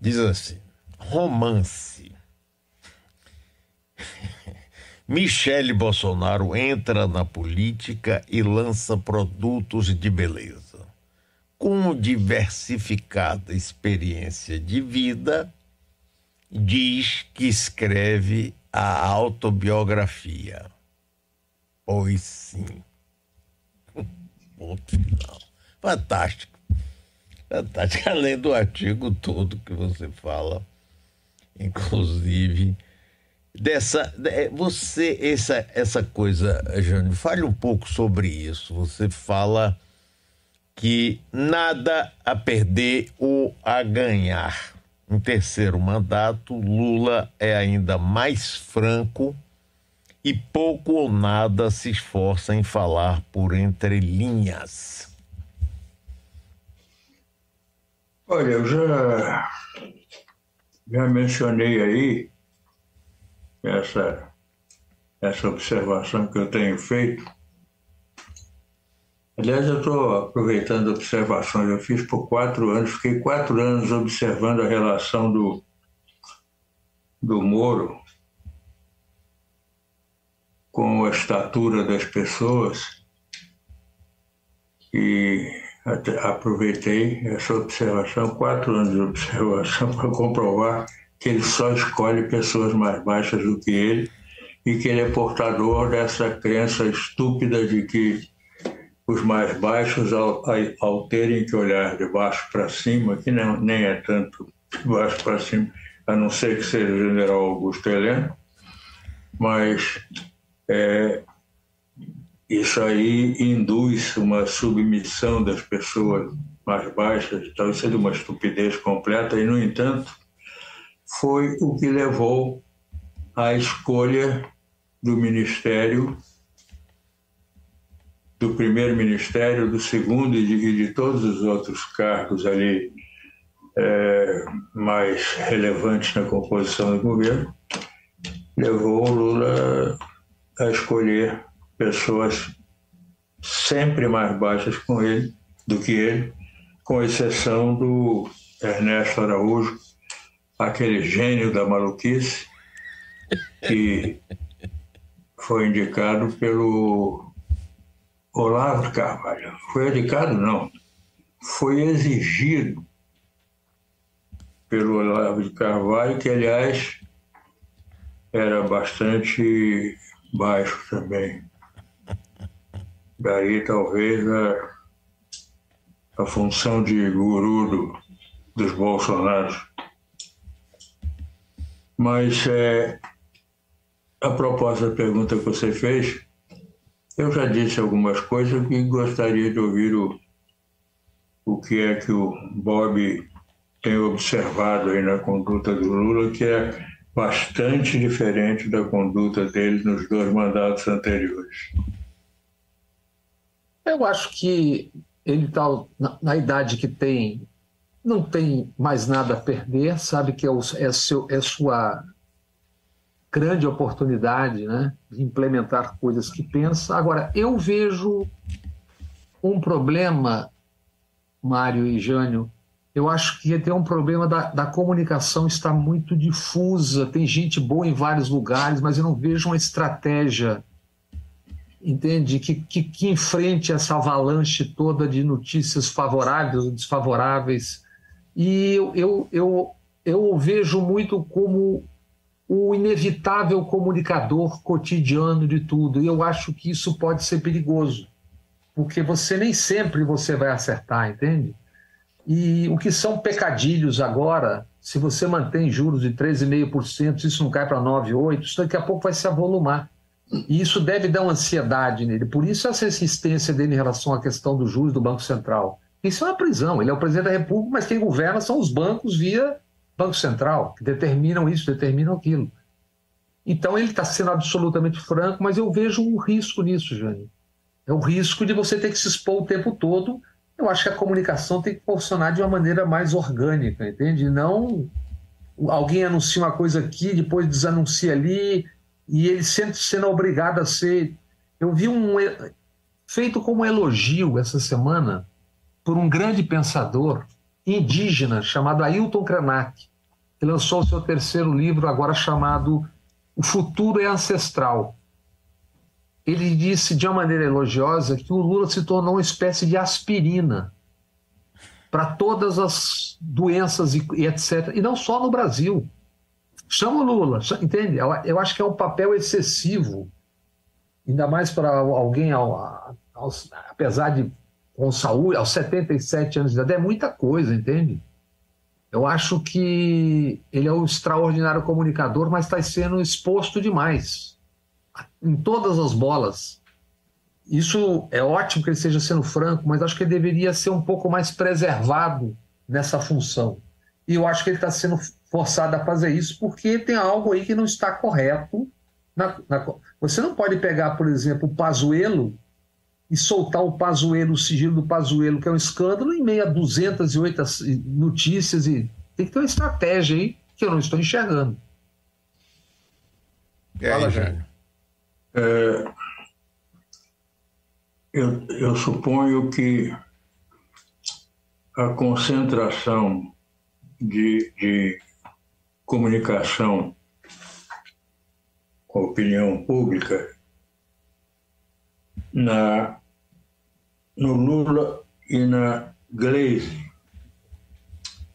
Diz assim: romance. Michele Bolsonaro entra na política e lança produtos de beleza. Com diversificada experiência de vida, diz que escreve a autobiografia. Pois sim. Ponto final. Fantástico fantástica, além do artigo todo que você fala, inclusive dessa é, você essa essa coisa, Jânio, fale um pouco sobre isso. Você fala que nada a perder ou a ganhar. Em terceiro mandato, Lula é ainda mais franco e pouco ou nada se esforça em falar por entre linhas. Olha, eu já, já mencionei aí essa, essa observação que eu tenho feito. Aliás, eu estou aproveitando observações. Eu fiz por quatro anos, fiquei quatro anos observando a relação do, do Moro com a estatura das pessoas. E aproveitei essa observação, quatro anos de observação, para comprovar que ele só escolhe pessoas mais baixas do que ele e que ele é portador dessa crença estúpida de que os mais baixos, ao, ao terem que olhar de baixo para cima, que não, nem é tanto de baixo para cima, a não ser que seja o general Augusto Heleno, mas é, isso aí induz uma submissão das pessoas mais baixas, talvez seja uma estupidez completa, e, no entanto, foi o que levou à escolha do ministério, do primeiro ministério, do segundo e de, de todos os outros cargos ali é, mais relevantes na composição do governo, levou o Lula a escolher pessoas sempre mais baixas com ele do que ele, com exceção do Ernesto Araújo, aquele gênio da maluquice, que foi indicado pelo Olavo Carvalho. Foi indicado, não. Foi exigido pelo Olavo de Carvalho, que, aliás, era bastante baixo também. Daí, talvez, a, a função de guru do, dos Bolsonaros. Mas, é, a propósito da pergunta que você fez, eu já disse algumas coisas e gostaria de ouvir o, o que é que o Bob tem observado aí na conduta do Lula, que é bastante diferente da conduta dele nos dois mandatos anteriores. Eu acho que ele está na, na, idade que tem, não tem mais nada a perder, sabe que é, o, é, seu, é sua grande oportunidade né, de implementar coisas que pensa. Agora, eu vejo um problema, Mário e Jânio, eu acho que tem um problema da, da comunicação está muito difusa, tem gente boa em vários lugares, mas eu não vejo uma estratégia entende? Que, que, que enfrente essa avalanche toda de notícias favoráveis ou desfavoráveis. E eu, eu, eu, eu vejo muito como o inevitável comunicador cotidiano de tudo. E eu acho que isso pode ser perigoso, porque você nem sempre você vai acertar, entende? E o que são pecadilhos agora, se você mantém juros de 13,5%, isso não cai para 9,8%, isso daqui a pouco vai se avolumar. E isso deve dar uma ansiedade nele. Por isso, essa insistência dele em relação à questão dos juros do Banco Central. Isso é uma prisão. Ele é o presidente da República, mas quem governa são os bancos via Banco Central, que determinam isso, determinam aquilo. Então, ele está sendo absolutamente franco, mas eu vejo um risco nisso, Jânio. É o risco de você ter que se expor o tempo todo. Eu acho que a comunicação tem que funcionar de uma maneira mais orgânica, entende? Não alguém anuncia uma coisa aqui, depois desanuncia ali, e ele sempre sendo obrigado a ser. Eu vi um feito como elogio essa semana por um grande pensador indígena chamado Ailton Krenak, que lançou seu terceiro livro agora chamado O Futuro é Ancestral. Ele disse de uma maneira elogiosa que o Lula se tornou uma espécie de aspirina para todas as doenças e etc. E não só no Brasil. Chama o Lula, entende? Eu acho que é um papel excessivo, ainda mais para alguém, ao, ao, apesar de com saúde, aos 77 anos de idade, é muita coisa, entende? Eu acho que ele é um extraordinário comunicador, mas está sendo exposto demais em todas as bolas. Isso é ótimo que ele esteja sendo franco, mas acho que ele deveria ser um pouco mais preservado nessa função. E eu acho que ele está sendo forçado a fazer isso porque tem algo aí que não está correto. Na, na, você não pode pegar, por exemplo, o Pazuelo e soltar o Pazuelo, o sigilo do Pazuelo, que é um escândalo, em meio a 208 notícias. e Tem que ter uma estratégia aí que eu não estou enxergando. É, Fala, Jânio. É, eu, eu suponho que a concentração de, de comunicação com a opinião pública na, no Lula e na Gleisi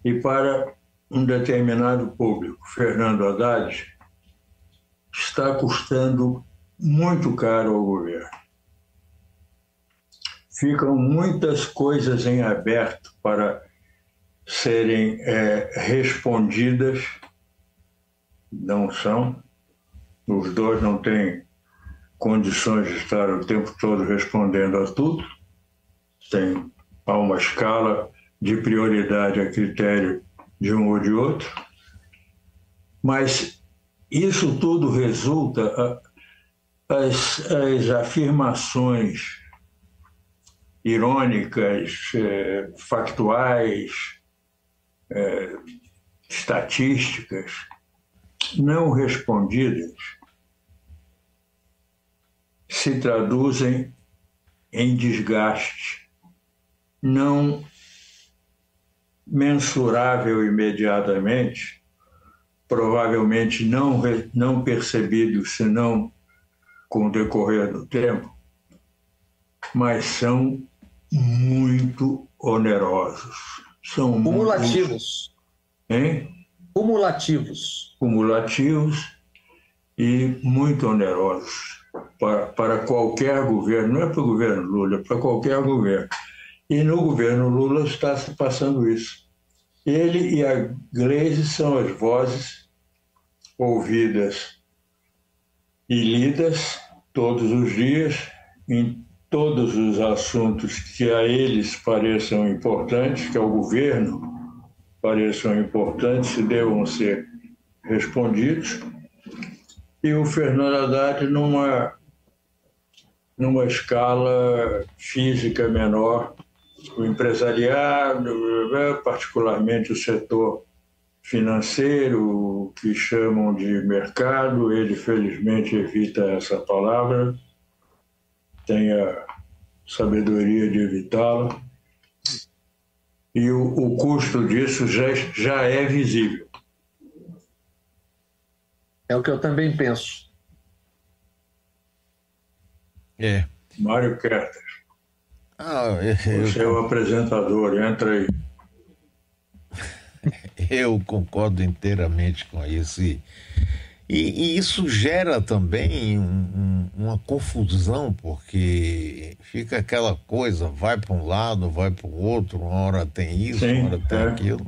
e para um determinado público, Fernando Haddad, está custando muito caro ao governo. Ficam muitas coisas em aberto para serem é, respondidas, não são. Os dois não têm condições de estar o tempo todo respondendo a tudo. Tem há uma escala de prioridade a critério de um ou de outro. Mas isso tudo resulta as, as afirmações irônicas, eh, factuais, eh, estatísticas não respondidas se traduzem em desgaste não mensurável imediatamente, provavelmente não, não percebido senão com o decorrer do tempo, mas são muito onerosos. São cumulativos. Muito... Hein? Cumulativos. Cumulativos e muito onerosos para, para qualquer governo, não é para o governo Lula, é para qualquer governo. E no governo Lula está se passando isso. Ele e a Gleisi são as vozes ouvidas e lidas todos os dias em todos os assuntos que a eles pareçam importantes, que ao governo pareçam importantes e devam ser respondidos. E o Fernando Haddad numa, numa escala física menor, o empresariado, particularmente o setor financeiro, que chamam de mercado, ele felizmente evita essa palavra, tem a sabedoria de evitá-la. E o, o, custo disso já, já é visível. É o que eu também penso. É. Mário Kerter. Ah, eu, Você é o apresentador, entra aí. Eu concordo inteiramente com isso. E, e, isso gera também um, um, uma confusão, porque fica aquela coisa, vai para um lado, vai para o outro, uma hora tem isso, Sim, uma hora tem é. aquilo.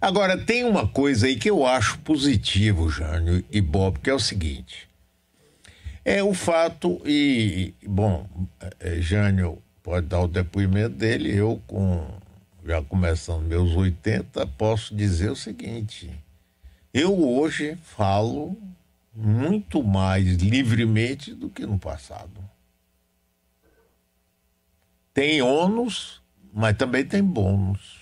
Agora, tem uma coisa aí que eu acho positivo, Jânio e Bob, que é o seguinte. É o fato, e, bom, é, Jânio pode dar o depoimento dele, eu com já começando meus 80, posso dizer o seguinte: eu hoje falo muito mais livremente do que no passado. Tem ônus, mas também tem bônus.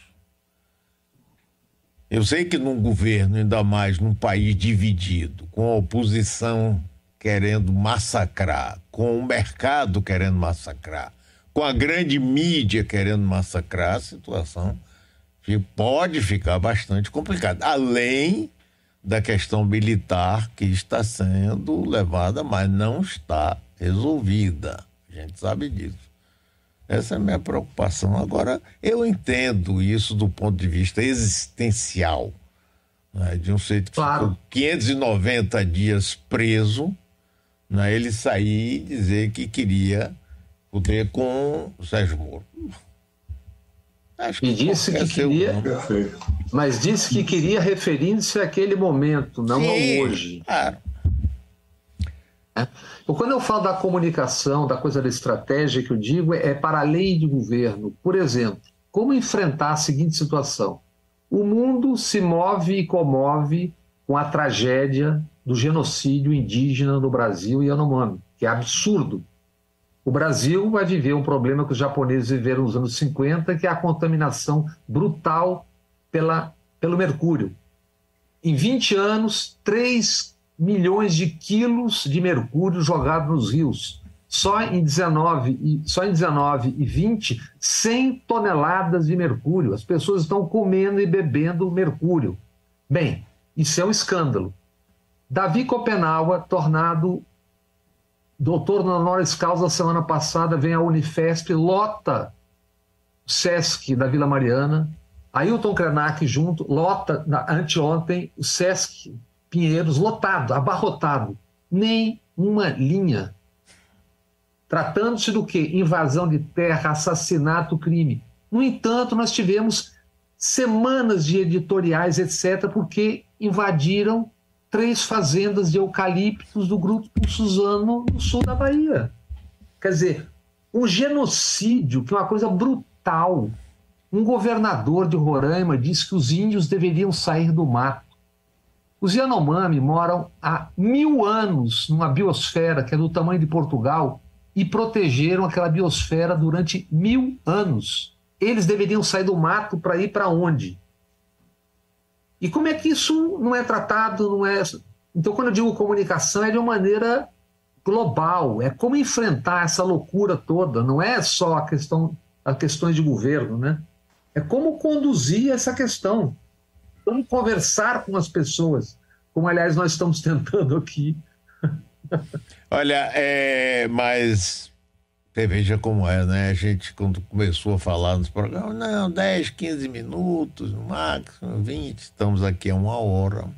Eu sei que num governo, ainda mais num país dividido, com a oposição querendo massacrar, com o mercado querendo massacrar, com a grande mídia querendo massacrar, a situação pode ficar bastante complicada. Além da questão militar que está sendo levada, mas não está resolvida. A gente sabe disso. Essa é a minha preocupação. Agora, eu entendo isso do ponto de vista existencial. Né? De um jeito que claro. ficou 590 dias preso, né? ele sair e dizer que queria poder com o Sérgio Moro. Acho que e disse que queria, mas disse que queria referindo-se àquele momento, não Sim, ao hoje. Claro. É. Quando eu falo da comunicação, da coisa da estratégia que eu digo, é para além de governo. Por exemplo, como enfrentar a seguinte situação? O mundo se move e comove com a tragédia do genocídio indígena no Brasil e Yanomami, que é absurdo. O Brasil vai viver um problema que os japoneses viveram nos anos 50, que é a contaminação brutal pela, pelo mercúrio. Em 20 anos, 3 milhões de quilos de mercúrio jogados nos rios. Só em 19 e, só em 19 e 20, 100 toneladas de mercúrio. As pessoas estão comendo e bebendo mercúrio. Bem, isso é um escândalo. Davi Copenhague, tornado doutor honoris causa, semana passada vem a Unifesp, lota Sesc da Vila Mariana, Ailton Krenak junto, lota, anteontem, o Sesc Pinheiros, lotado, abarrotado. nem uma linha. Tratando-se do que? Invasão de terra, assassinato, crime. No entanto, nós tivemos semanas de editoriais, etc., porque invadiram três fazendas de eucaliptos do grupo Suzano no sul da Bahia. Quer dizer, um genocídio, que é uma coisa brutal. Um governador de Roraima disse que os índios deveriam sair do mato. Os Yanomami moram há mil anos numa biosfera que é do tamanho de Portugal e protegeram aquela biosfera durante mil anos. Eles deveriam sair do mato para ir para onde? E como é que isso não é tratado? Não é. Então, quando eu digo comunicação, é de uma maneira global. É como enfrentar essa loucura toda. Não é só a questão, as questões de governo, né? É como conduzir essa questão. Como conversar com as pessoas, como aliás nós estamos tentando aqui. Olha, é, mas você veja como é, né? A gente, quando começou a falar nos programas, não, 10, 15 minutos, no máximo 20, estamos aqui a uma hora.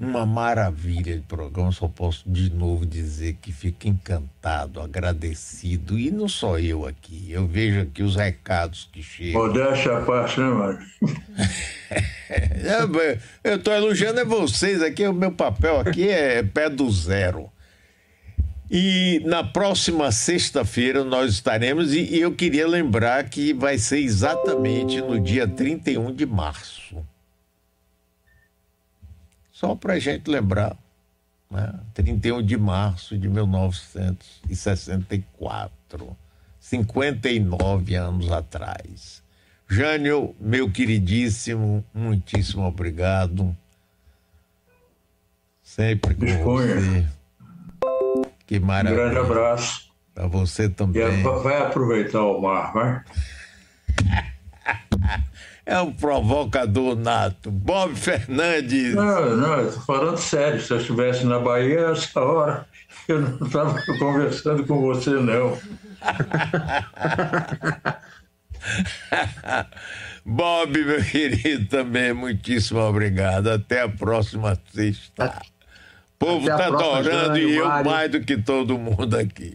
Uma maravilha de programa, só posso de novo dizer que fico encantado, agradecido, e não só eu aqui, eu vejo aqui os recados que chegam. Modéstia a parte, né, Mário? eu estou elogiando é vocês aqui, o meu papel aqui é pé do zero. E na próxima sexta-feira nós estaremos, e, e eu queria lembrar que vai ser exatamente no dia 31 de março. Só para a gente lembrar, né? 31 de março de 1964, 59 anos atrás. Jânio, meu queridíssimo, muitíssimo obrigado. Sempre com Disponha. você. Que Um maravilha. grande abraço. Para você E também. vai aproveitar o mar, vai? É um provocador nato. Bob Fernandes. Não, não, eu tô falando sério. Se eu estivesse na Bahia, essa hora, eu não estava conversando com você, não. Bob, meu querido, também, muitíssimo obrigado. Até a próxima sexta. O povo está adorando e eu mais do que todo mundo aqui.